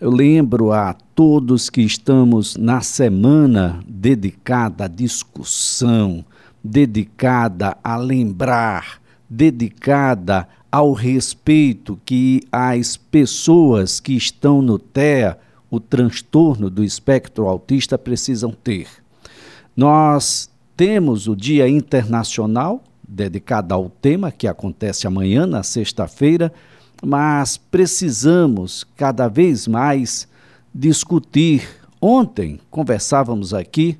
Eu lembro a todos que estamos na semana dedicada à discussão, dedicada a lembrar, dedicada ao respeito que as pessoas que estão no TEA, o transtorno do espectro autista, precisam ter. Nós temos o Dia Internacional dedicado ao tema que acontece amanhã, na sexta-feira mas precisamos cada vez mais discutir. Ontem conversávamos aqui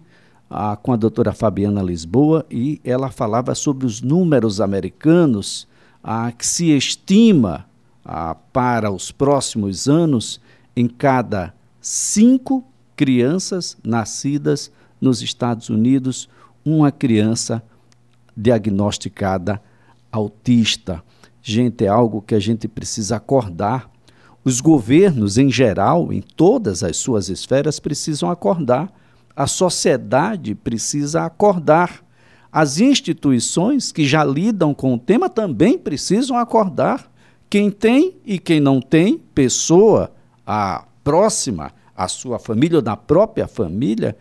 ah, com a doutora Fabiana Lisboa e ela falava sobre os números americanos ah, que se estima ah, para os próximos anos em cada cinco crianças nascidas nos Estados Unidos, uma criança diagnosticada autista. Gente, é algo que a gente precisa acordar. Os governos, em geral, em todas as suas esferas, precisam acordar. A sociedade precisa acordar. As instituições que já lidam com o tema também precisam acordar. Quem tem e quem não tem pessoa a próxima à sua família ou da própria família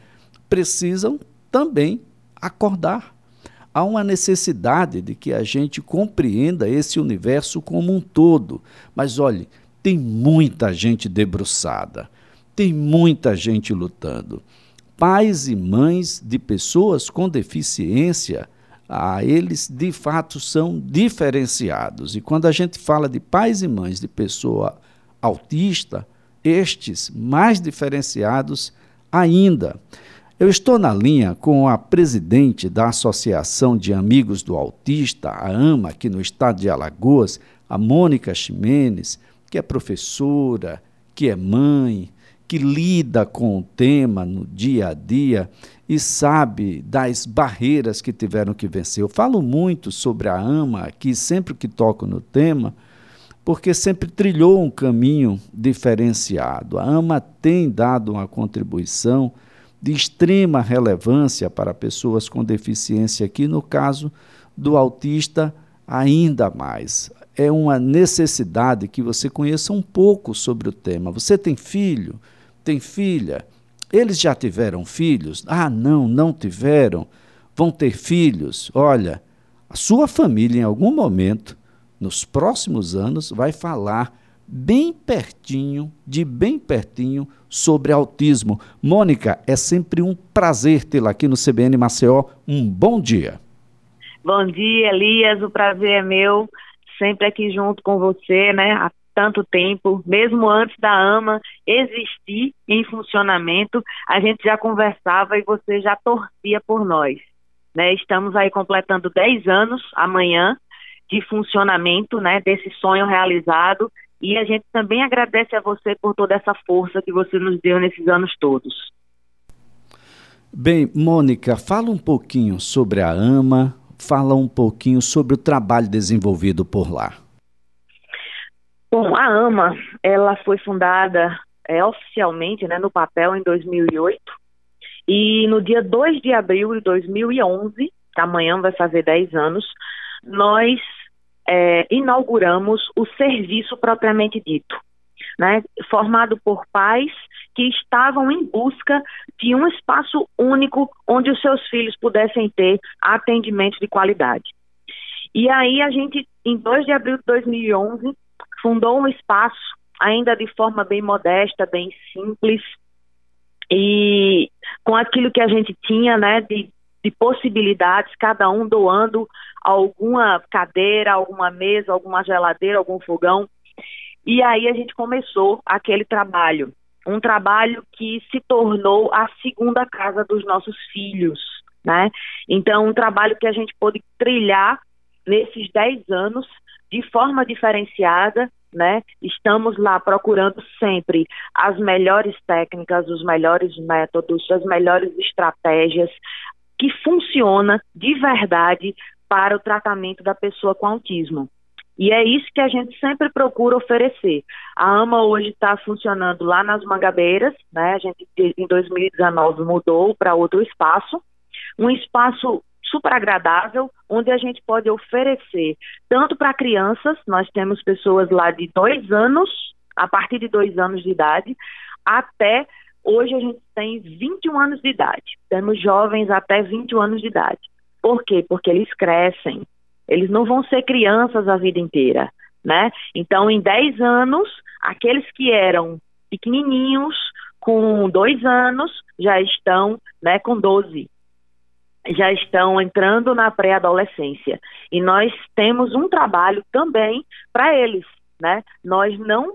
precisam também acordar há uma necessidade de que a gente compreenda esse universo como um todo. Mas olhe, tem muita gente debruçada, tem muita gente lutando. Pais e mães de pessoas com deficiência, ah, eles de fato são diferenciados. E quando a gente fala de pais e mães de pessoa autista, estes mais diferenciados ainda. Eu estou na linha com a presidente da Associação de Amigos do Autista, a AMA, aqui no estado de Alagoas, a Mônica Ximenes, que é professora, que é mãe, que lida com o tema no dia a dia e sabe das barreiras que tiveram que vencer. Eu falo muito sobre a AMA aqui, sempre que toco no tema, porque sempre trilhou um caminho diferenciado. A AMA tem dado uma contribuição de extrema relevância para pessoas com deficiência, aqui no caso do autista, ainda mais. É uma necessidade que você conheça um pouco sobre o tema. Você tem filho? Tem filha? Eles já tiveram filhos? Ah, não, não tiveram. Vão ter filhos? Olha, a sua família, em algum momento, nos próximos anos, vai falar bem pertinho, de bem pertinho, sobre autismo. Mônica, é sempre um prazer tê-la aqui no CBN Maceió. Um bom dia. Bom dia, Elias. O prazer é meu, sempre aqui junto com você, né? Há tanto tempo, mesmo antes da AMA existir em funcionamento, a gente já conversava e você já torcia por nós. Né? Estamos aí completando 10 anos amanhã de funcionamento, né, desse sonho realizado e a gente também agradece a você por toda essa força que você nos deu nesses anos todos. Bem, Mônica, fala um pouquinho sobre a AMA, fala um pouquinho sobre o trabalho desenvolvido por lá. Bom, a AMA, ela foi fundada é, oficialmente né, no papel em 2008 e no dia 2 de abril de 2011, amanhã vai fazer 10 anos, nós é, inauguramos o serviço propriamente dito, né, formado por pais que estavam em busca de um espaço único onde os seus filhos pudessem ter atendimento de qualidade. E aí a gente, em 2 de abril de 2011, fundou um espaço ainda de forma bem modesta, bem simples, e com aquilo que a gente tinha, né, de, de possibilidades, cada um doando alguma cadeira, alguma mesa, alguma geladeira, algum fogão. E aí a gente começou aquele trabalho, um trabalho que se tornou a segunda casa dos nossos filhos, né? Então, um trabalho que a gente pôde trilhar nesses 10 anos de forma diferenciada, né? Estamos lá procurando sempre as melhores técnicas, os melhores métodos, as melhores estratégias, que funciona de verdade para o tratamento da pessoa com autismo. E é isso que a gente sempre procura oferecer. A AMA hoje está funcionando lá nas Mangabeiras, né? A gente em 2019 mudou para outro espaço, um espaço super agradável, onde a gente pode oferecer tanto para crianças, nós temos pessoas lá de dois anos a partir de dois anos de idade, até hoje a gente tem 21 anos de idade. Temos jovens até 21 anos de idade. Por quê? Porque eles crescem. Eles não vão ser crianças a vida inteira, né? Então, em 10 anos, aqueles que eram pequenininhos, com dois anos, já estão né, com 12, já estão entrando na pré-adolescência. E nós temos um trabalho também para eles. Né? Nós não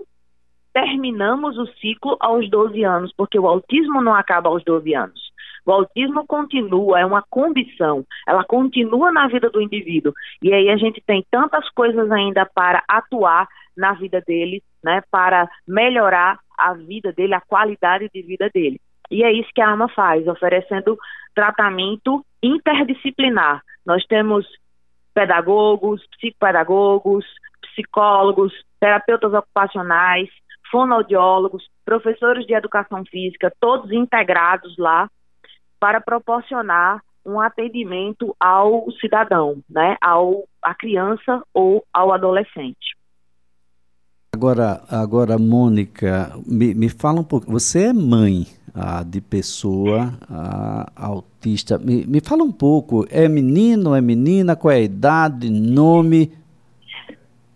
terminamos o ciclo aos 12 anos, porque o autismo não acaba aos 12 anos. O autismo continua, é uma condição, ela continua na vida do indivíduo. E aí a gente tem tantas coisas ainda para atuar na vida dele, né, para melhorar a vida dele, a qualidade de vida dele. E é isso que a AMA faz, oferecendo tratamento interdisciplinar. Nós temos pedagogos, psicopedagogos, psicólogos, terapeutas ocupacionais, fonoaudiólogos, professores de educação física, todos integrados lá para proporcionar um atendimento ao cidadão, né, ao à criança ou ao adolescente. Agora, agora Mônica, me, me fala um pouco. Você é mãe ah, de pessoa ah, autista. Me, me fala um pouco. É menino, é menina? Qual é a idade, nome?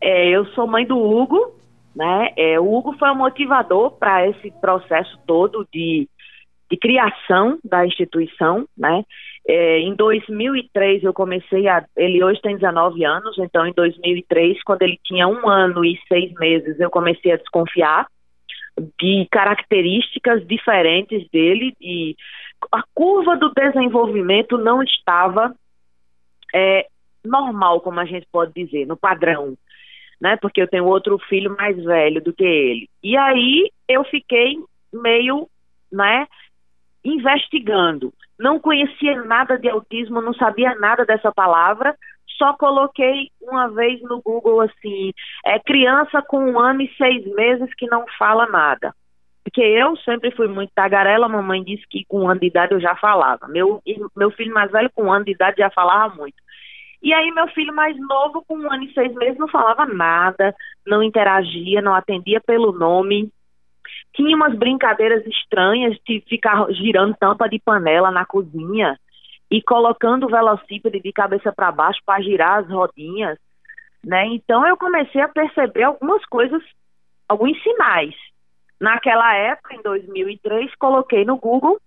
É, eu sou mãe do Hugo, né? É, o Hugo foi o motivador para esse processo todo de, de criação da instituição, né? É, em 2003 eu comecei a. Ele hoje tem 19 anos, então em 2003, quando ele tinha um ano e seis meses, eu comecei a desconfiar de características diferentes dele e a curva do desenvolvimento não estava é, normal, como a gente pode dizer, no padrão, né? Porque eu tenho outro filho mais velho do que ele. E aí eu fiquei meio, né, investigando. Não conhecia nada de autismo, não sabia nada dessa palavra, só coloquei uma vez no Google assim, é criança com um ano e seis meses que não fala nada. Porque eu sempre fui muito tagarela, mamãe disse que com um ano de idade eu já falava. Meu, meu filho mais velho com um ano de idade já falava muito. E aí meu filho mais novo, com um ano e seis meses, não falava nada, não interagia, não atendia pelo nome. Tinha umas brincadeiras estranhas de ficar girando tampa de panela na cozinha e colocando o velocípede de cabeça para baixo para girar as rodinhas, né? Então eu comecei a perceber algumas coisas, alguns sinais. Naquela época, em 2003, coloquei no Google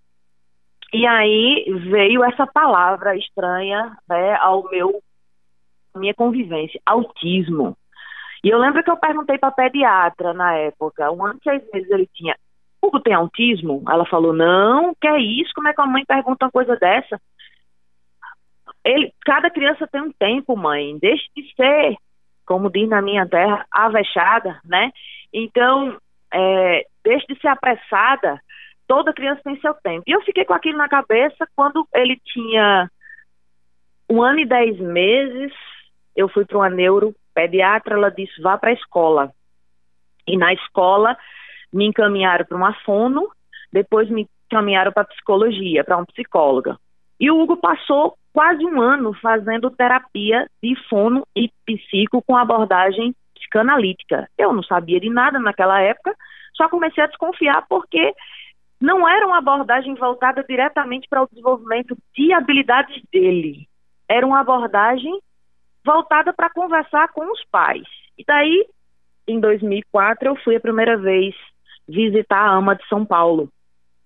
e aí veio essa palavra estranha, né, ao meu minha convivência, autismo. E eu lembro que eu perguntei para pediatra na época, um ano e seis meses ele tinha, Hugo tem autismo? Ela falou, não, que é isso? Como é que a mãe pergunta uma coisa dessa? Ele, cada criança tem um tempo, mãe, deixe de ser, como diz na minha terra, avexada, né? Então, é, deixe de ser apressada, toda criança tem seu tempo. E eu fiquei com aquilo na cabeça quando ele tinha um ano e dez meses, eu fui para uma neuropediatra, ela disse, vá para a escola. E na escola me encaminharam para uma fono, depois me encaminharam para psicologia, para uma psicóloga. E o Hugo passou quase um ano fazendo terapia de fono e psico com abordagem psicanalítica. Eu não sabia de nada naquela época, só comecei a desconfiar porque não era uma abordagem voltada diretamente para o desenvolvimento de habilidades dele. Era uma abordagem voltada para conversar com os pais. E daí, em 2004, eu fui a primeira vez visitar a AMA de São Paulo,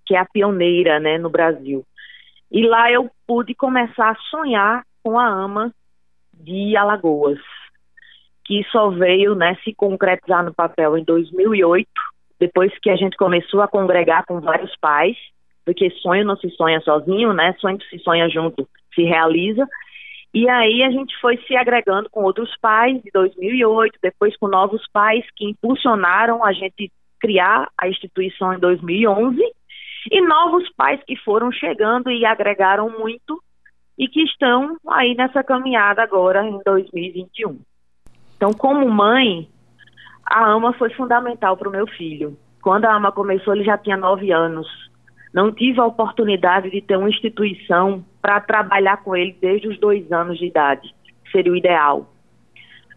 que é a pioneira né, no Brasil. E lá eu pude começar a sonhar com a AMA de Alagoas, que só veio né, se concretizar no papel em 2008, depois que a gente começou a congregar com vários pais, porque sonho não se sonha sozinho, né? Sonho que se sonha junto se realiza. E aí a gente foi se agregando com outros pais de 2008, depois com novos pais que impulsionaram a gente criar a instituição em 2011 e novos pais que foram chegando e agregaram muito e que estão aí nessa caminhada agora em 2021. Então, como mãe, a AMA foi fundamental para o meu filho. Quando a AMA começou, ele já tinha nove anos. Não tive a oportunidade de ter uma instituição para trabalhar com ele desde os dois anos de idade, seria o ideal.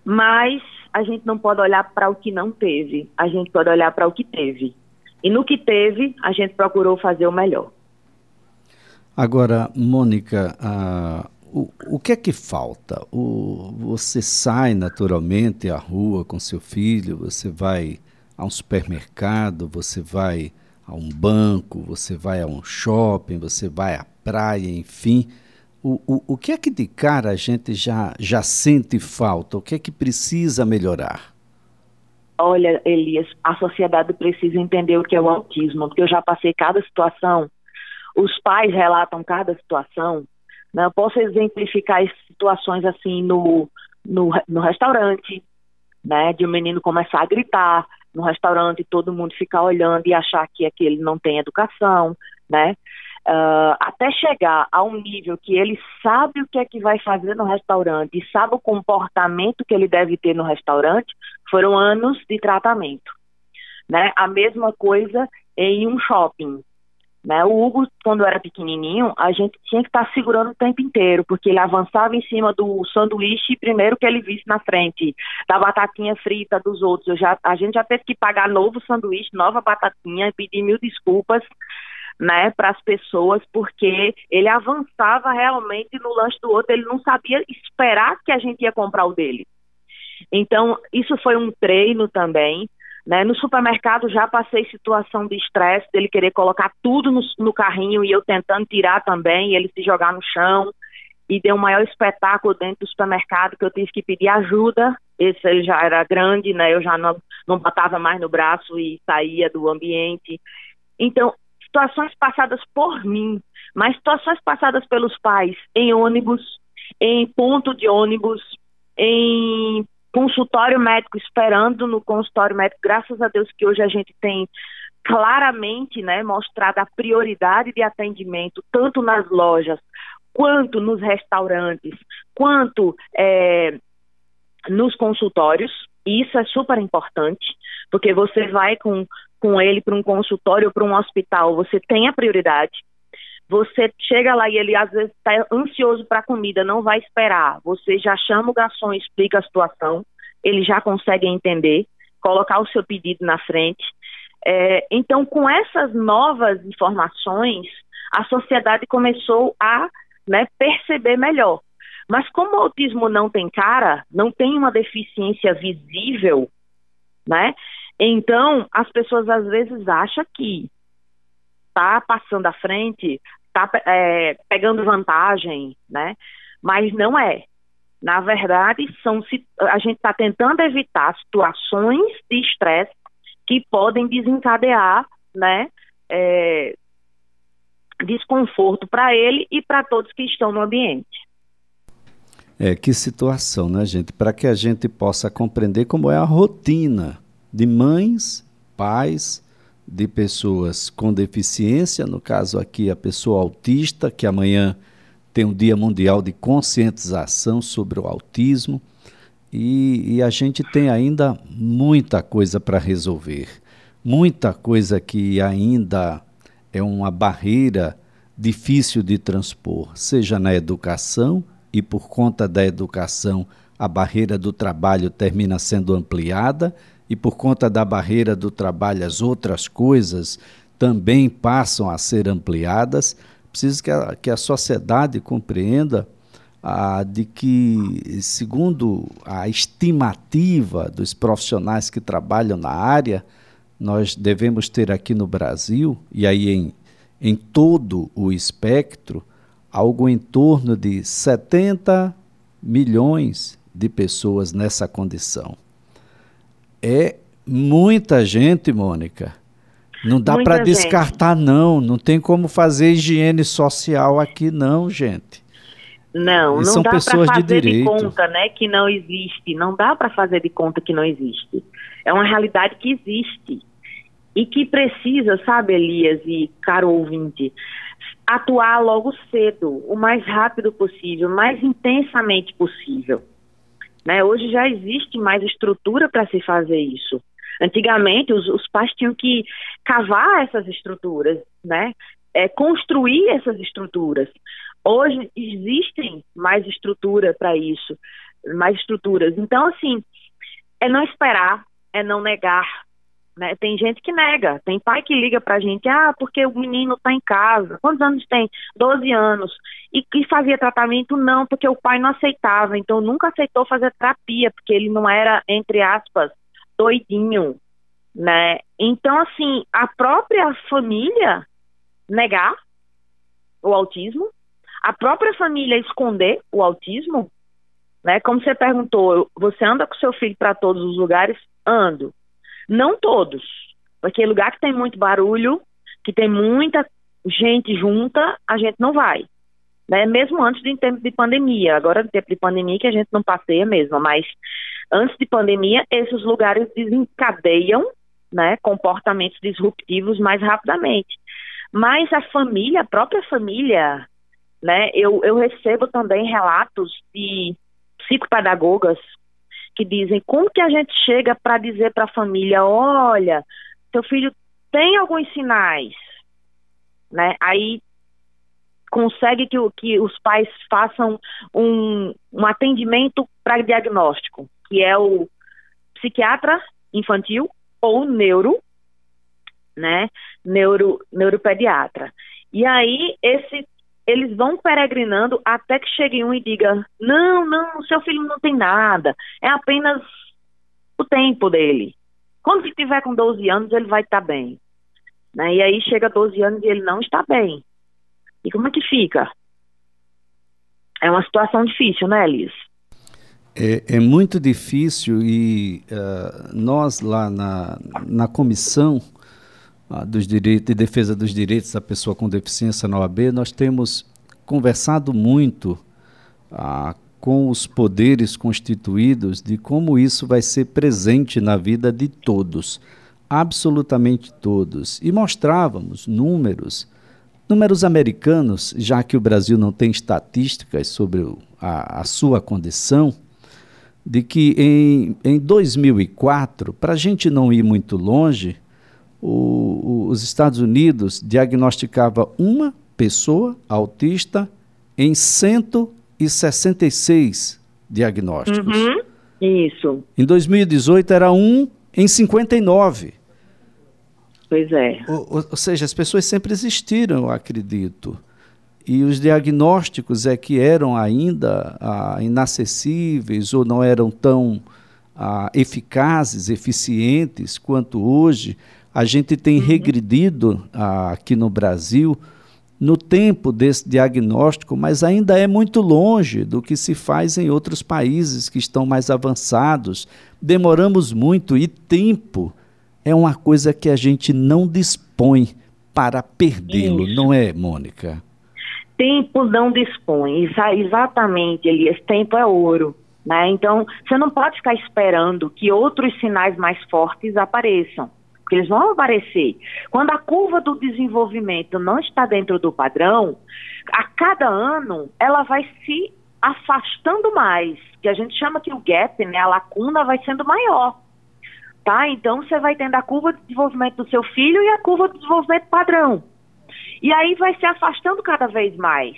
Mas a gente não pode olhar para o que não teve, a gente pode olhar para o que teve. E no que teve, a gente procurou fazer o melhor. Agora, Mônica, o, que é que falta? O, você sai naturalmente à rua com seu filho, você vai a um supermercado, você vai a um banco, você vai a um shopping, você vai à praia, enfim. O, o, o que é que de cara a gente já, já sente falta? O que é que precisa melhorar? Olha, Elias, a sociedade precisa entender o que é o autismo, porque eu já passei cada situação, os pais relatam cada situação, né? Eu posso exemplificar situações assim no, no, no restaurante, né? De um menino começar a gritar no restaurante, todo mundo ficar olhando e achar que aquele não tem educação, né? Uh, até chegar a um nível que ele sabe o que é que vai fazer no restaurante e sabe o comportamento que ele deve ter no restaurante, foram anos de tratamento. Né? A mesma coisa em um shopping. Né? O Hugo, quando era pequenininho, a gente tinha que estar segurando o tempo inteiro, porque ele avançava em cima do sanduíche primeiro que ele visse na frente, da batatinha frita dos outros. Eu já, a gente já teve que pagar novo sanduíche, nova batatinha, pedir mil desculpas né, para as pessoas, porque ele avançava realmente no lanche do outro, ele não sabia esperar que a gente ia comprar o dele. Então, isso foi um treino também. Né? No supermercado já passei situação de estresse, dele querer colocar tudo no, no, carrinho e eu tentando tirar também, ele se jogar no chão. E deu um maior espetáculo dentro do supermercado que eu tive que pedir ajuda. Esse ele já era grande, né? Eu já não, não botava mais no braço e saía do ambiente. Então, situações passadas por mim, mas situações passadas pelos pais em ônibus, em ponto de ônibus, em consultório médico, esperando no consultório médico, graças a Deus que hoje a gente tem claramente né, mostrado a prioridade de atendimento, tanto nas lojas, quanto nos restaurantes, quanto é, nos consultórios. E isso é super importante, porque você vai com, com ele para um consultório ou para um hospital, você tem a prioridade. Você chega lá e ele às vezes está ansioso para a comida, não vai esperar. Você já chama o garçom, explica a situação, ele já consegue entender, colocar o seu pedido na frente. É, então, com essas novas informações, a sociedade começou a né, perceber melhor. Mas como o autismo não tem cara, não tem uma deficiência visível, né? Então, as pessoas às vezes acham que está passando à frente, está é, pegando vantagem, né? Mas não é. Na verdade, são, a gente está tentando evitar situações de estresse que podem desencadear, né? É, desconforto para ele e para todos que estão no ambiente. É, que situação, né, gente? Para que a gente possa compreender como é a rotina de mães, pais, de pessoas com deficiência, no caso aqui a pessoa autista, que amanhã tem um Dia Mundial de Conscientização sobre o Autismo, e, e a gente tem ainda muita coisa para resolver, muita coisa que ainda é uma barreira difícil de transpor, seja na educação, e por conta da educação a barreira do trabalho termina sendo ampliada e por conta da barreira do trabalho as outras coisas também passam a ser ampliadas, preciso que a, que a sociedade compreenda ah, de que, segundo a estimativa dos profissionais que trabalham na área, nós devemos ter aqui no Brasil, e aí em, em todo o espectro, algo em torno de 70 milhões de pessoas nessa condição. É muita gente, Mônica. Não dá para descartar, não. Não tem como fazer higiene social aqui, não, gente. Não, e não dá para fazer de, de, conta, né, que não existe. Não dá para fazer de conta que não existe. É uma realidade que existe e que precisa, sabe, Elias e caro ouvinte, atuar logo cedo, o mais rápido possível, o mais intensamente possível. Né? Hoje já existe mais estrutura para se fazer isso. Antigamente, os, os, pais tinham que cavar essas estruturas, né? É, construir essas estruturas. Hoje existem mais estrutura para isso, mais estruturas. Então, assim, é não esperar, é não negar. Né? Tem gente que nega, tem pai que liga pra gente, ah, porque o menino tá em casa. Quantos anos tem? 12 anos. E que fazia tratamento? Não, porque o pai não aceitava. Então nunca aceitou fazer terapia, porque ele não era, entre aspas, doidinho. Né? Então, assim, a própria família negar o autismo, a própria família esconder o autismo, né? Como você perguntou, você anda com seu filho para todos os lugares? Ando. Não todos, porque lugar que tem muito barulho, que tem muita gente junta, a gente não vai. Né? Mesmo antes de tempo de pandemia. Agora, em tempo de pandemia, que a gente não passeia mesmo, mas antes de pandemia, esses lugares desencadeiam né, comportamentos disruptivos mais rapidamente. Mas a família, a própria família, né, eu, eu recebo também relatos de psicopedagogas que dizem como que a gente chega para dizer para a família, olha, seu filho tem alguns sinais, né? Aí consegue que, que os pais façam um, um atendimento para diagnóstico, que é o psiquiatra infantil ou neuro, né? Neuro, neuropediatra. E aí esse eles vão peregrinando até que chegue um e diga: não, não, seu filho não tem nada, é apenas o tempo dele. Quando ele tiver com 12 anos, ele vai estar bem. Né? E aí chega 12 anos e ele não está bem. E como é que fica? É uma situação difícil, né, Elis? É, é muito difícil e uh, nós lá na, na comissão dos direitos, de defesa dos direitos da pessoa com deficiência na OAB, nós temos conversado muito ah, com os poderes constituídos de como isso vai ser presente na vida de todos, absolutamente todos. E mostrávamos números, números americanos, já que o Brasil não tem estatísticas sobre a, a sua condição, de que em, em 2004, para a gente não ir muito longe, o, os Estados Unidos diagnosticava uma pessoa autista em 166 diagnósticos. Uhum, isso. Em 2018 era um em 59. Pois é. Ou, ou, seja, as pessoas sempre existiram, eu acredito. E os diagnósticos é que eram ainda ah, inacessíveis ou não eram tão ah, eficazes, eficientes quanto hoje a gente tem uhum. regredido ah, aqui no Brasil no tempo desse diagnóstico, mas ainda é muito longe do que se faz em outros países que estão mais avançados. Demoramos muito e tempo é uma coisa que a gente não dispõe para perdê-lo, não é, Mônica? Tempo não dispõe, exatamente, Elias. Tempo é ouro. Né? Então, você não pode ficar esperando que outros sinais mais fortes apareçam porque eles vão aparecer. Quando a curva do desenvolvimento não está dentro do padrão, a cada ano ela vai se afastando mais, que a gente chama que o gap, né, a lacuna vai sendo maior. Tá? Então você vai tendo a curva de desenvolvimento do seu filho e a curva do desenvolvimento padrão. E aí vai se afastando cada vez mais.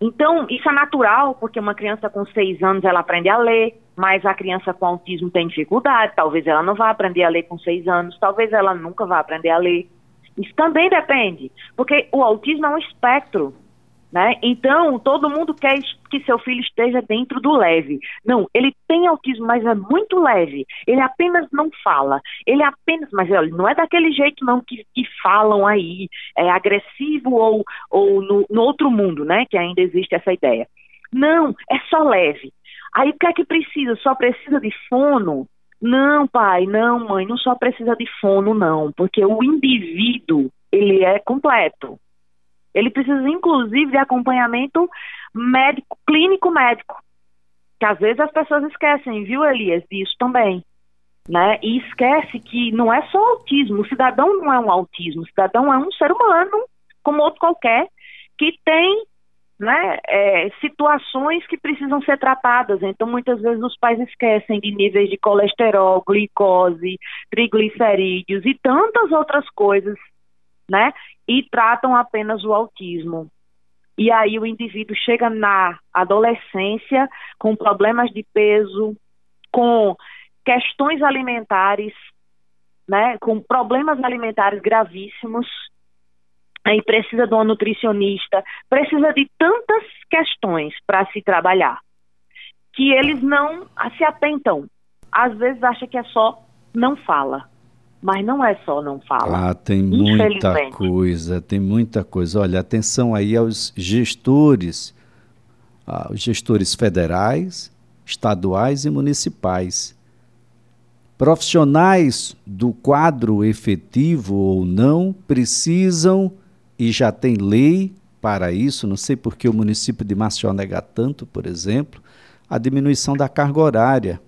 Então, isso é natural, porque uma criança com seis anos ela aprende a ler, mas a criança com autismo tem dificuldade, talvez ela não vá aprender a ler com seis anos, talvez ela nunca vá aprender a ler. Isso também depende, porque o autismo é um espectro, né? Então, todo mundo quer que seu filho esteja dentro do leve. Não, ele tem autismo, mas é muito leve. Ele apenas não fala. Ele apenas, mas olha, não é daquele jeito não que, que falam aí, é agressivo ou, ou no, no outro mundo, né? Que ainda existe essa ideia. Não, é só leve. Aí o que é que precisa? Só precisa de fono? Não, pai, não, mãe, não só precisa de fono, não, porque o indivíduo, ele é completo. Ele precisa, inclusive, de acompanhamento médico, clínico médico. Que às vezes as pessoas esquecem, viu, Elias, disso também. Né? E esquece que não é só autismo, o cidadão não é um autismo, o cidadão é um ser humano, como outro qualquer, que tem né, é, situações que precisam ser tratadas. Então, muitas vezes os pais esquecem de níveis de colesterol, glicose, triglicerídeos e tantas outras coisas, né? E tratam apenas o autismo. E aí o indivíduo chega na adolescência com problemas de peso, com questões alimentares, né, com problemas alimentares gravíssimos, aí precisa de uma nutricionista, precisa de tantas questões para se trabalhar, que eles não se atentam. Às vezes acha que é só não fala. Mas não é só não fala. Ah, tem muita coisa, tem muita coisa. Olha, atenção aí aos gestores, ah, os gestores federais, estaduais e municipais. Profissionais do quadro efetivo ou não precisam, e já tem lei para isso, não sei por que o município de Maceió nega tanto, por exemplo, a diminuição da carga horária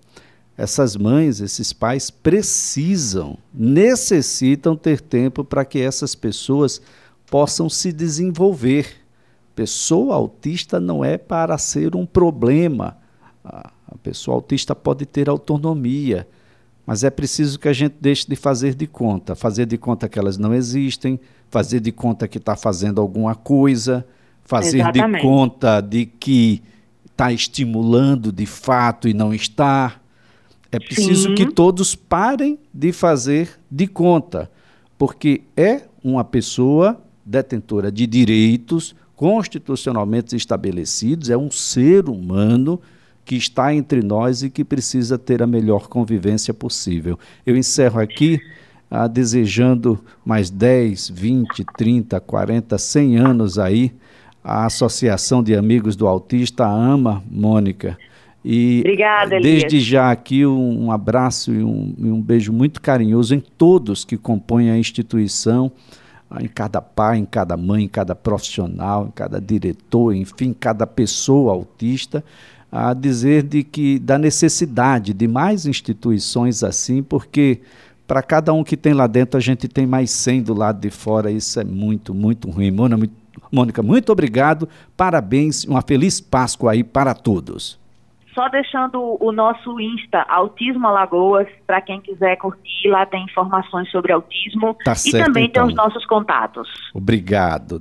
essas mães, esses pais precisam, necessitam ter tempo para que essas pessoas possam se desenvolver. Pessoa autista não é para ser um problema. A pessoa autista pode ter autonomia, mas é preciso que a gente deixe de fazer de conta, fazer de conta que elas não existem, fazer de conta que está fazendo alguma coisa, fazer Exatamente. de conta de que está estimulando de fato e não está. É preciso Sim. que todos parem de fazer de conta, porque é uma pessoa detentora de direitos constitucionalmente estabelecidos, é um ser humano que está entre nós e que precisa ter a melhor convivência possível. Eu encerro aqui ah, desejando mais 10, 20, 30, 40, 100 anos aí a Associação de Amigos do Autista, AMA, Mônica, e Obrigada, desde já aqui um, um abraço e um, e um, beijo muito carinhoso em todos que compõem a instituição, ah, em cada pai, em cada mãe, em cada profissional, em cada diretor, enfim, cada pessoa autista, a dizer de que da necessidade de mais instituições assim, porque para cada um que tem lá dentro a gente tem mais 100 do lado de fora, isso é muito, muito ruim. Mônica, muito obrigado, parabéns, uma feliz Páscoa aí para todos. Só deixando o nosso Insta, Autismo Alagoas, para quem quiser curtir, lá tem informações sobre autismo tá e certo, também então. tem os nossos contatos. Obrigado.